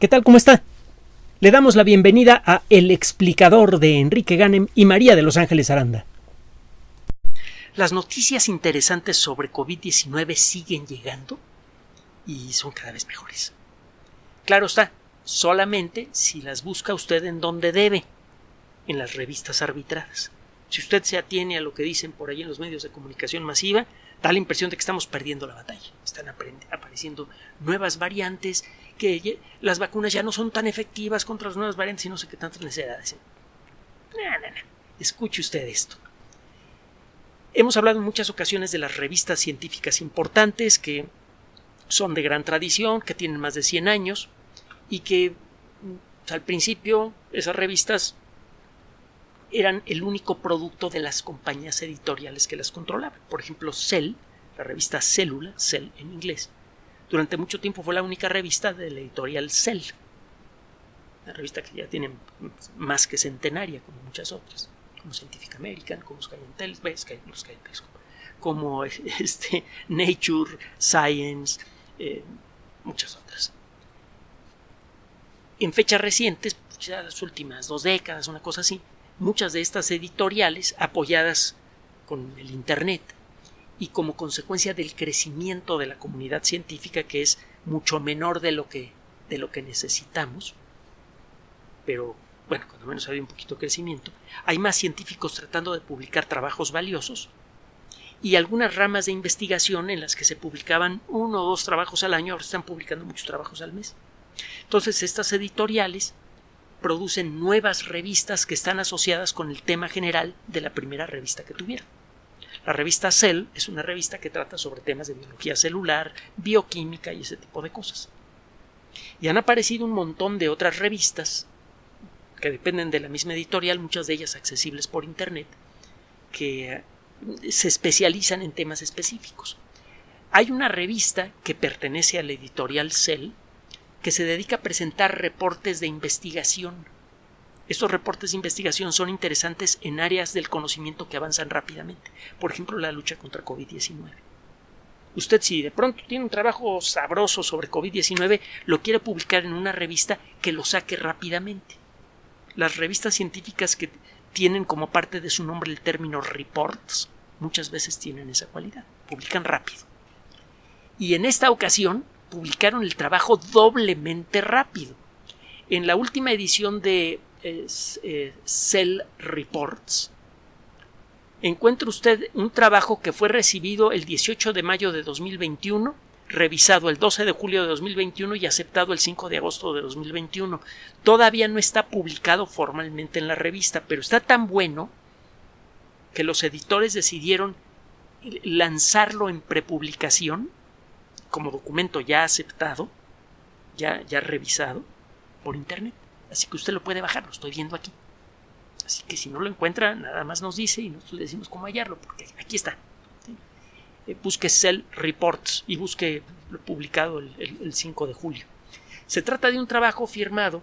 ¿Qué tal? ¿Cómo está? Le damos la bienvenida a El explicador de Enrique Ganem y María de Los Ángeles Aranda. Las noticias interesantes sobre COVID-19 siguen llegando y son cada vez mejores. Claro está, solamente si las busca usted en donde debe, en las revistas arbitradas. Si usted se atiene a lo que dicen por ahí en los medios de comunicación masiva, da la impresión de que estamos perdiendo la batalla. Están apareciendo nuevas variantes, que las vacunas ya no son tan efectivas contra las nuevas variantes y no sé qué tantas necesidades. Escuche usted esto. Hemos hablado en muchas ocasiones de las revistas científicas importantes que son de gran tradición, que tienen más de 100 años y que mm, al principio esas revistas eran el único producto de las compañías editoriales que las controlaban. Por ejemplo, Cell, la revista Célula, Cell en inglés, durante mucho tiempo fue la única revista de la editorial Cell. Una revista que ya tiene más que centenaria, como muchas otras, como Scientific American, como Scientific, como este, Nature, Science, eh, muchas otras. En fechas recientes, ya las últimas dos décadas, una cosa así, muchas de estas editoriales apoyadas con el Internet y como consecuencia del crecimiento de la comunidad científica que es mucho menor de lo que, de lo que necesitamos, pero bueno, cuando menos hay un poquito de crecimiento, hay más científicos tratando de publicar trabajos valiosos y algunas ramas de investigación en las que se publicaban uno o dos trabajos al año, ahora están publicando muchos trabajos al mes. Entonces, estas editoriales producen nuevas revistas que están asociadas con el tema general de la primera revista que tuvieron. La revista Cell es una revista que trata sobre temas de biología celular, bioquímica y ese tipo de cosas. Y han aparecido un montón de otras revistas que dependen de la misma editorial, muchas de ellas accesibles por Internet, que se especializan en temas específicos. Hay una revista que pertenece a la editorial Cell, que se dedica a presentar reportes de investigación. Estos reportes de investigación son interesantes en áreas del conocimiento que avanzan rápidamente, por ejemplo la lucha contra COVID-19. Usted si de pronto tiene un trabajo sabroso sobre COVID-19, lo quiere publicar en una revista que lo saque rápidamente. Las revistas científicas que tienen como parte de su nombre el término reports muchas veces tienen esa cualidad, publican rápido. Y en esta ocasión publicaron el trabajo doblemente rápido. En la última edición de eh, Cell Reports, encuentra usted un trabajo que fue recibido el 18 de mayo de 2021, revisado el 12 de julio de 2021 y aceptado el 5 de agosto de 2021. Todavía no está publicado formalmente en la revista, pero está tan bueno que los editores decidieron lanzarlo en prepublicación como documento ya aceptado, ya, ya revisado por internet. Así que usted lo puede bajar, lo estoy viendo aquí. Así que si no lo encuentra, nada más nos dice y nosotros le decimos cómo hallarlo, porque aquí está. Eh, busque Cell Reports y busque lo publicado el, el 5 de julio. Se trata de un trabajo firmado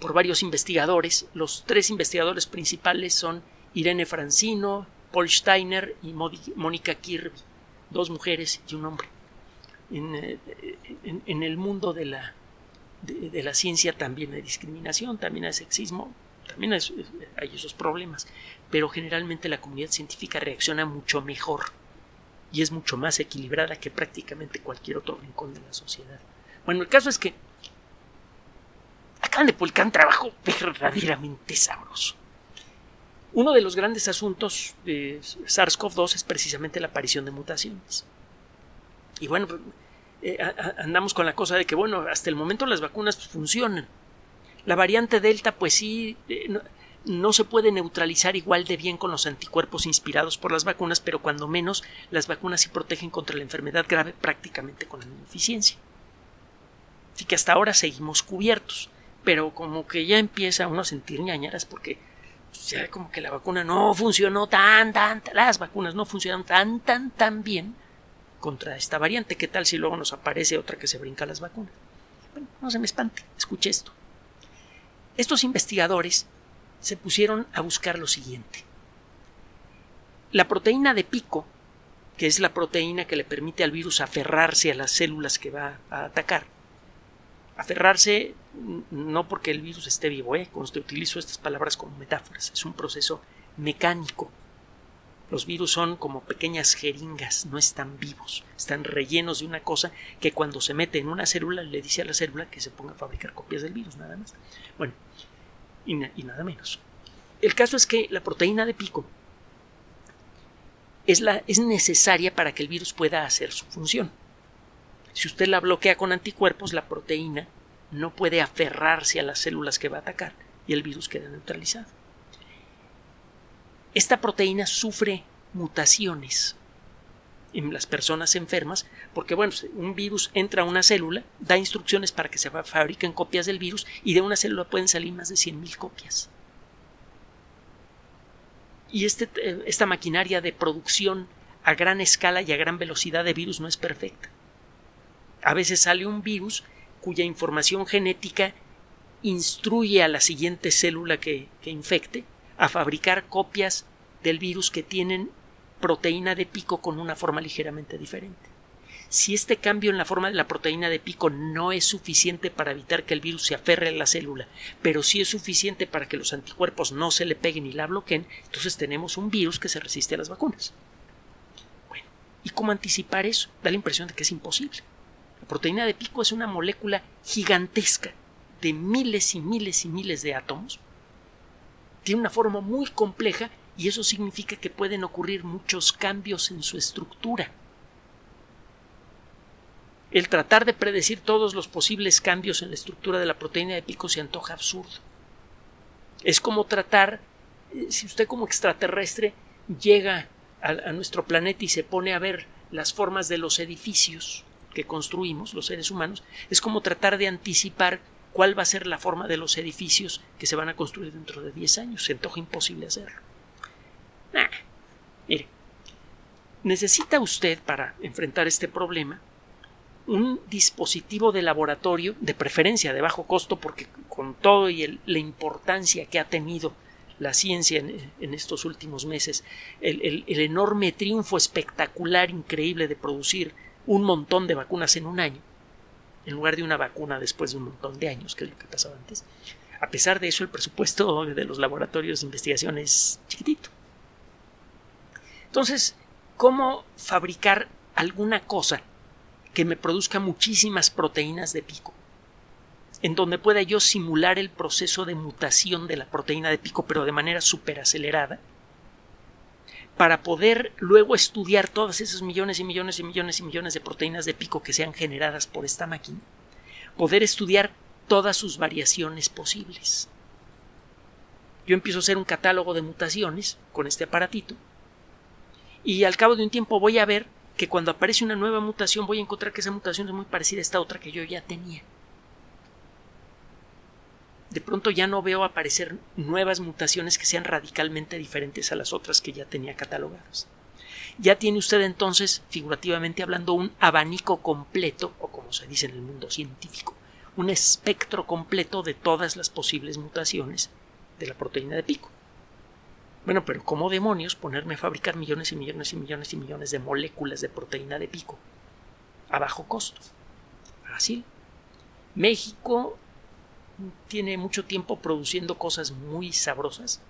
por varios investigadores. Los tres investigadores principales son Irene Francino, Paul Steiner y Mónica Kirby, dos mujeres y un hombre. Eh, en, el mundo de la, de, la ciencia también hay discriminación, también hay sexismo, también hay, esos problemas, pero generalmente la comunidad científica reacciona mucho mejor y es mucho más equilibrada que prácticamente cualquier otro rincón de la sociedad. Bueno, el caso es que acaban de publicar un trabajo verdaderamente sabroso. Uno de los grandes asuntos de SARS-CoV-2 es precisamente la aparición de mutaciones. Y bueno, eh, andamos con la cosa de que, bueno, hasta el momento las vacunas funcionan. La variante Delta, pues sí, eh, no, se puede neutralizar igual de bien con los anticuerpos inspirados por las vacunas, pero cuando menos las vacunas sí protegen contra la enfermedad grave prácticamente con la misma eficiencia. Así que hasta ahora seguimos cubiertos, pero como que ya empieza uno a sentir ñañaras porque pues, ya como que la vacuna no funcionó tan, tan, las vacunas no funcionan tan, tan, tan bien contra esta variante. ¿Qué tal si luego nos aparece otra que se brinca las vacunas? Bueno, no se me espante, escuche esto. Estos investigadores se pusieron a buscar lo siguiente. La proteína de pico, que es la proteína que le permite al virus aferrarse a las células que va a atacar, Aferrarse no porque el virus esté vivo, ¿eh? Cuando utilizo estas palabras como metáforas, es un proceso mecánico. Los virus son como pequeñas jeringas, no están vivos, están rellenos de una cosa que cuando se mete en una célula le dice a la célula que se ponga a fabricar copias del virus, nada más. Bueno, y, y nada menos. El caso es que la proteína de pico es, la, es necesaria para que el virus pueda hacer su función. Si usted la bloquea con anticuerpos, la proteína no puede aferrarse a las células que va a atacar y el virus queda neutralizado. Esta proteína sufre mutaciones en las personas enfermas, porque bueno, un virus entra a una célula, da instrucciones para que se fabriquen copias del virus y de una célula pueden salir más de 100.000 copias. Y este, eh, esta maquinaria de producción a gran escala y a gran velocidad de virus no es perfecta. A veces sale un virus cuya información genética instruye a la siguiente célula que, infecte a fabricar copias del virus que tienen proteína de pico con una forma ligeramente diferente. Si este cambio en la forma de la proteína de pico no es suficiente para evitar que el virus se aferre a la célula, pero sí es suficiente para que los anticuerpos no se le peguen y la bloqueen, entonces tenemos un virus que se resiste a las vacunas. Bueno, ¿y cómo anticipar eso? Da la impresión de que es imposible. La proteína de pico es una molécula gigantesca de miles y miles y miles de átomos. Tiene una forma muy compleja y eso significa que pueden ocurrir muchos cambios en su estructura. El tratar de predecir todos los posibles cambios en la estructura de la proteína de pico se antoja absurdo. Es como tratar, eh, si usted como extraterrestre llega a, a nuestro planeta y se pone a ver las formas de los edificios que construimos los seres humanos, es como tratar de anticipar cuál va a ser la forma de los edificios que se van a construir dentro de 10 años. Se antoja imposible hacerlo. mire, necesita usted para enfrentar este problema un dispositivo de laboratorio de preferencia de bajo costo porque con todo y la importancia que ha tenido la ciencia en, estos últimos meses, el, enorme triunfo espectacular, increíble de producir un montón de vacunas en un año, en lugar de una vacuna después de un montón de años, que es lo que pasaba antes. A pesar de eso, el presupuesto de los laboratorios de investigación es chiquitito. Entonces, ¿cómo fabricar alguna cosa que me produzca muchísimas proteínas de pico? En donde pueda yo simular el proceso de mutación de la proteína de pico, pero de manera súper acelerada, para poder luego estudiar todas esas millones y millones y millones y millones de proteínas de pico que sean generadas por esta máquina, poder estudiar todas sus variaciones posibles. Yo empiezo a hacer un catálogo de mutaciones con este aparatito y al cabo de un tiempo voy a ver que cuando aparece una nueva mutación voy a encontrar que esa mutación es muy parecida a esta otra que yo ya tenía de pronto ya no veo aparecer nuevas mutaciones que sean radicalmente diferentes a las otras que ya tenía catalogadas. Ya tiene usted entonces, figurativamente hablando, un abanico completo, o como se dice en el mundo científico, un espectro completo de todas las posibles mutaciones de la proteína de pico. Bueno, pero ¿cómo demonios ponerme a fabricar millones y millones y millones y millones de moléculas de proteína de pico a bajo costo? Fácil. México tiene mucho tiempo produciendo cosas muy sabrosas.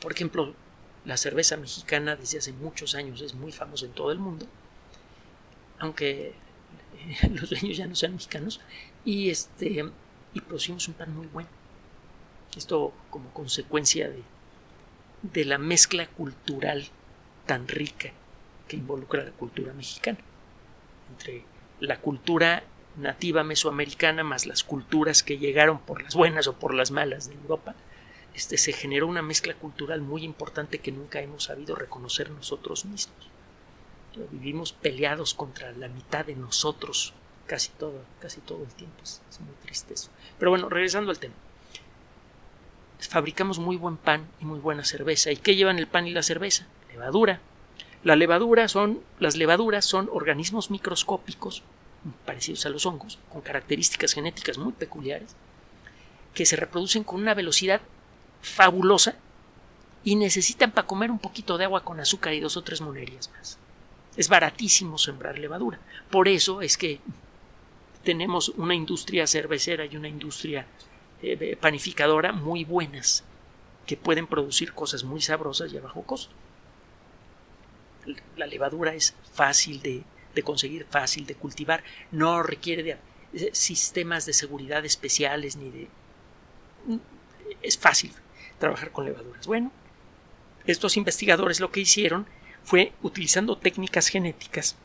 Por ejemplo, la cerveza mexicana desde hace muchos años es muy famosa en todo el mundo, aunque los dueños ya no sean mexicanos, y este y producimos un pan muy bueno. Esto como consecuencia de, de la mezcla cultural tan rica que involucra la cultura mexicana. Entre la cultura nativa mesoamericana más las culturas que llegaron por las buenas o por las malas de Europa, este, se generó una mezcla cultural muy importante que nunca hemos sabido reconocer nosotros mismos. Vivimos peleados contra la mitad de nosotros casi todo, casi todo el tiempo. Es, muy triste eso. Pero bueno, regresando al tema. Fabricamos muy buen pan y muy buena cerveza. ¿Y qué llevan el pan y la cerveza? Levadura. La levadura son, las levaduras son organismos microscópicos parecidos a los hongos, con características genéticas muy peculiares, que se reproducen con una velocidad fabulosa y necesitan para comer un poquito de agua con azúcar y dos o tres monerías más. Es baratísimo sembrar levadura. Por eso es que tenemos una industria cervecera y una industria eh, panificadora muy buenas que pueden producir cosas muy sabrosas y a bajo costo. La levadura es fácil de, de conseguir, fácil de cultivar, no requiere de eh, sistemas de seguridad especiales ni de... Es fácil trabajar con levaduras. Bueno, estos investigadores lo que hicieron fue, utilizando técnicas genéticas,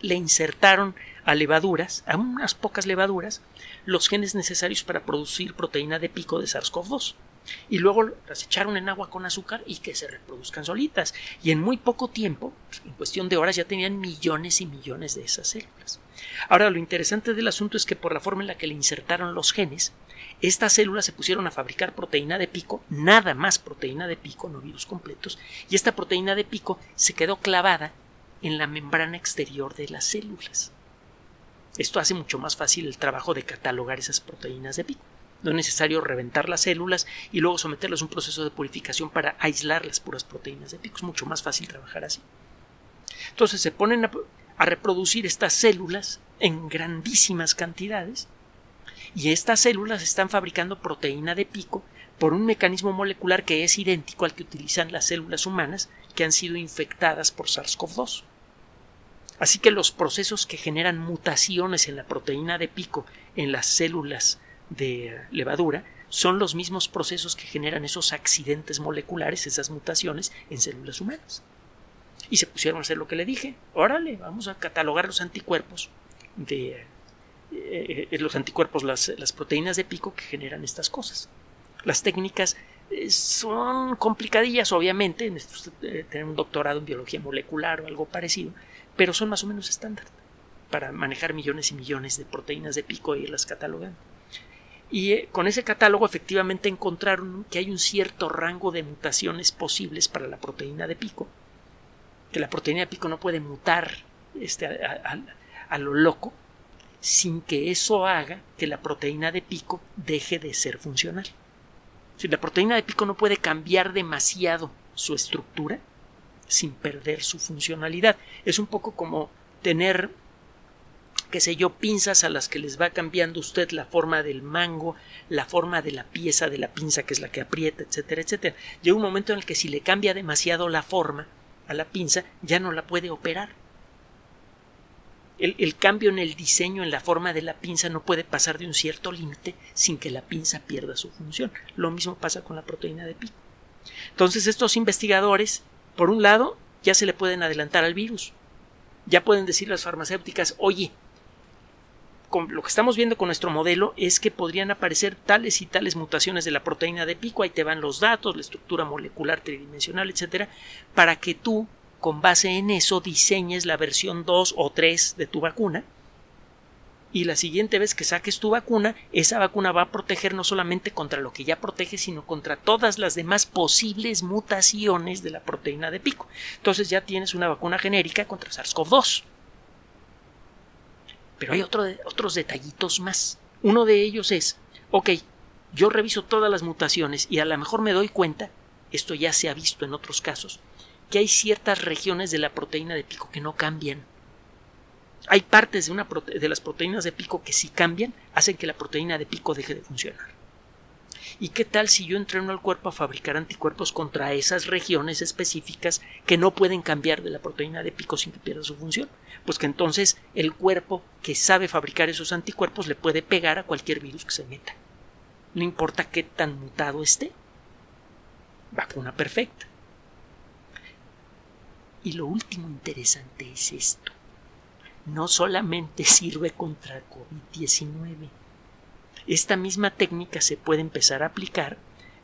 le insertaron a levaduras, a unas pocas levaduras, los genes necesarios para producir proteína de pico de SARS-CoV-2. Y luego las echaron en agua con azúcar y que se reproduzcan solitas. Y en muy poco tiempo, en cuestión de horas, ya tenían millones y millones de esas células. Ahora, lo interesante del asunto es que por la forma en la que le insertaron los genes, estas células se pusieron a fabricar proteína de pico, nada más proteína de pico, no virus completos, y esta proteína de pico se quedó clavada en la membrana exterior de las células. Esto hace mucho más fácil el trabajo de catalogar esas proteínas de pico. No es necesario reventar las células y luego someterlas a un proceso de purificación para aislar las puras proteínas de pico. Es mucho más fácil trabajar así. Entonces se ponen a, a reproducir estas células en grandísimas cantidades y estas células están fabricando proteína de pico por un mecanismo molecular que es idéntico al que utilizan las células humanas que han sido infectadas por SARS-CoV-2. Así que los procesos que generan mutaciones en la proteína de pico en las células de levadura son los mismos procesos que generan esos accidentes moleculares, esas mutaciones en células humanas. Y se pusieron a hacer lo que le dije. Órale, vamos a catalogar los anticuerpos de eh, eh, los anticuerpos, las, las, proteínas de pico que generan estas cosas. Las técnicas eh, son complicadillas, obviamente, tener un doctorado en biología molecular o algo parecido, pero son más o menos estándar para manejar millones y millones de proteínas de pico e irlas catalogando. Y eh, con ese catálogo efectivamente encontraron que hay un cierto rango de mutaciones posibles para la proteína de pico, que la proteína de pico no puede mutar este, a, lo loco sin que eso haga que la proteína de pico deje de ser funcional. Si la proteína de pico no puede cambiar demasiado su estructura sin perder su funcionalidad. Es un poco como tener qué sé yo, pinzas a las que les va cambiando usted la forma del mango, la forma de la pieza de la pinza que es la que aprieta, etcétera, etcétera. Llega un momento en el que si le cambia demasiado la forma a la pinza, ya no la puede operar. El, cambio en el diseño, en la forma de la pinza, no puede pasar de un cierto límite sin que la pinza pierda su función. Lo mismo pasa con la proteína de pico. Entonces, estos investigadores, por un lado, ya se le pueden adelantar al virus. Ya pueden decir las farmacéuticas, oye, lo que estamos viendo con nuestro modelo es que podrían aparecer tales y tales mutaciones de la proteína de pico, ahí te van los datos, la estructura molecular tridimensional, etcétera, para que tú, con base en eso, diseñes la versión 2 o 3 de tu vacuna. Y la siguiente vez que saques tu vacuna, esa vacuna va a proteger no solamente contra lo que ya protege, sino contra todas las demás posibles mutaciones de la proteína de pico. Entonces ya tienes una vacuna genérica contra SARS-CoV-2. Pero hay otros detallitos más. Uno de ellos es, ok, yo reviso todas las mutaciones y a lo mejor me doy cuenta, esto ya se ha visto en otros casos, que hay ciertas regiones de la proteína de pico que no cambian. Hay partes de, de las proteínas de pico que si cambian hacen que la proteína de pico deje de funcionar. ¿Y qué tal si yo entreno al cuerpo a fabricar anticuerpos contra esas regiones específicas que no pueden cambiar de la proteína de pico sin que pierda su función? Pues que entonces el cuerpo que sabe fabricar esos anticuerpos le puede pegar a cualquier virus que se meta. No importa qué tan mutado esté. Vacuna perfecta. Y lo último interesante es esto. No solamente sirve contra COVID-19. Esta misma técnica se puede empezar a aplicar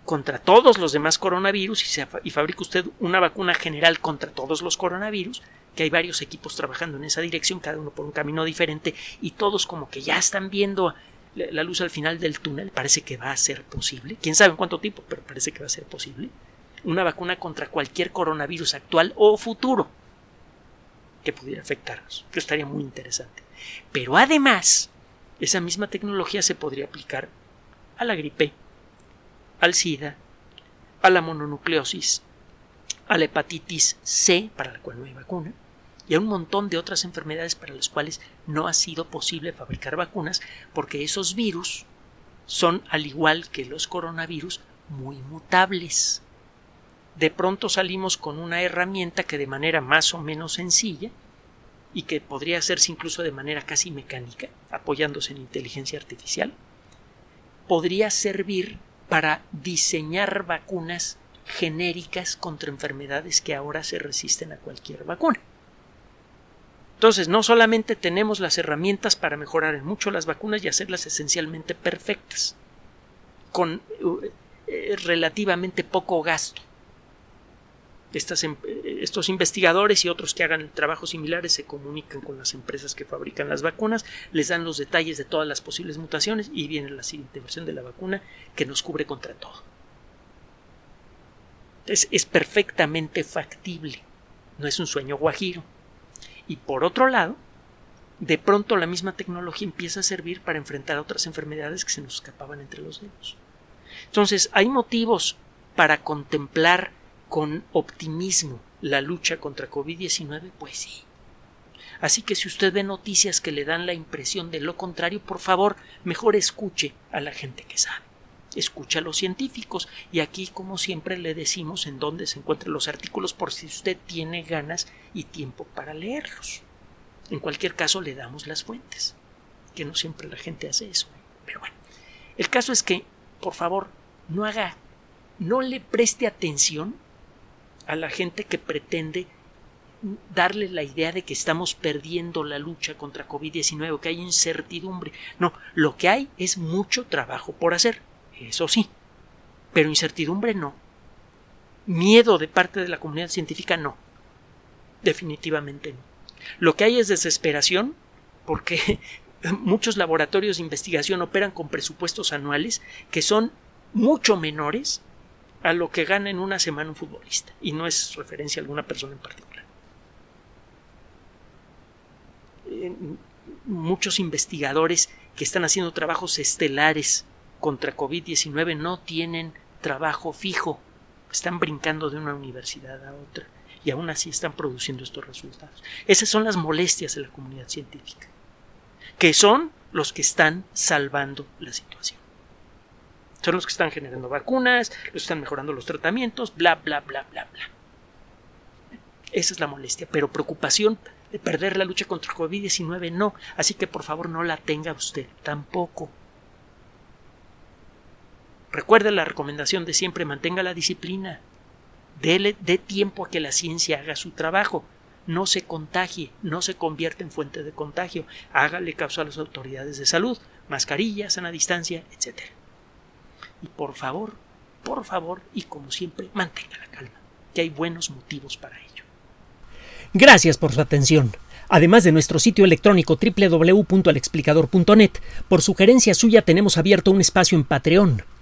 contra todos los demás coronavirus y, y fabrica usted una vacuna general contra todos los coronavirus que hay varios equipos trabajando en esa dirección, cada uno por un camino diferente, y todos como que ya están viendo la luz al final del túnel, parece que va a ser posible, quién sabe en cuánto tiempo, pero parece que va a ser posible, una vacuna contra cualquier coronavirus actual o futuro que pudiera afectarnos. Esto estaría muy interesante. Pero además, esa misma tecnología se podría aplicar a la gripe, al SIDA, a la mononucleosis, a la hepatitis C, para la cual no hay vacuna, y a un montón de otras enfermedades para las cuales no ha sido posible fabricar vacunas porque esos virus son, al igual que los coronavirus, muy mutables. De pronto salimos con una herramienta que de manera más o menos sencilla y que podría hacerse incluso de manera casi mecánica, apoyándose en inteligencia artificial, podría servir para diseñar vacunas genéricas contra enfermedades que ahora se resisten a cualquier vacuna. Entonces, no solamente tenemos las herramientas para mejorar en mucho las vacunas y hacerlas esencialmente perfectas, con eh, relativamente poco gasto. Em, eh, estos investigadores y otros que hagan trabajos similares se comunican con las empresas que fabrican las vacunas, les dan los detalles de todas las posibles mutaciones y viene la siguiente versión de la vacuna que nos cubre contra todo. es perfectamente factible, no es un sueño guajiro. Y por otro lado, de pronto la misma tecnología empieza a servir para enfrentar otras enfermedades que se nos escapaban entre los dedos. Entonces, hay motivos para contemplar con optimismo la lucha contra COVID-19, pues sí. Así que si usted ve noticias que le dan la impresión de lo contrario, por favor, mejor escuche a la gente que sabe. Escuche a los científicos y aquí, como siempre, le decimos en dónde se encuentran los artículos por si usted tiene ganas y tiempo para leerlos. En cualquier caso, le damos las fuentes, que no siempre la gente hace eso. Pero bueno, el caso es que, por favor, no haga, no le preste atención a la gente que pretende darle la idea de que estamos perdiendo la lucha contra COVID-19, que hay incertidumbre. No, lo que hay es mucho trabajo por hacer eso sí, pero incertidumbre no. Miedo de parte de la comunidad científica no. Definitivamente no. Lo que hay es desesperación porque muchos laboratorios de investigación operan con presupuestos anuales que son mucho menores a lo que gana en una semana un futbolista. Y no es referencia a alguna persona en particular. Muchos investigadores que están haciendo trabajos estelares contra COVID-19 no tienen trabajo fijo, están brincando de una universidad a otra y aún así están produciendo estos resultados. Esas son las molestias de la comunidad científica, que son los que están salvando la situación. Son los que están generando vacunas, los que están mejorando los tratamientos, bla, bla, bla, bla, bla. Esa es la molestia, pero preocupación de perder la lucha contra COVID-19 no, así que por favor no la tenga usted tampoco. Recuerde la recomendación de siempre mantenga la disciplina. Dele, dé tiempo a que la ciencia haga su trabajo. No se contagie, no se convierta en fuente de contagio. Hágale caso a las autoridades de salud, mascarillas, sana distancia, etc. Y por favor, por favor, y como siempre, mantenga la calma, que hay buenos motivos para ello. Gracias por su atención. Además de nuestro sitio electrónico www.alexplicador.net, por sugerencia suya tenemos abierto un espacio en Patreon,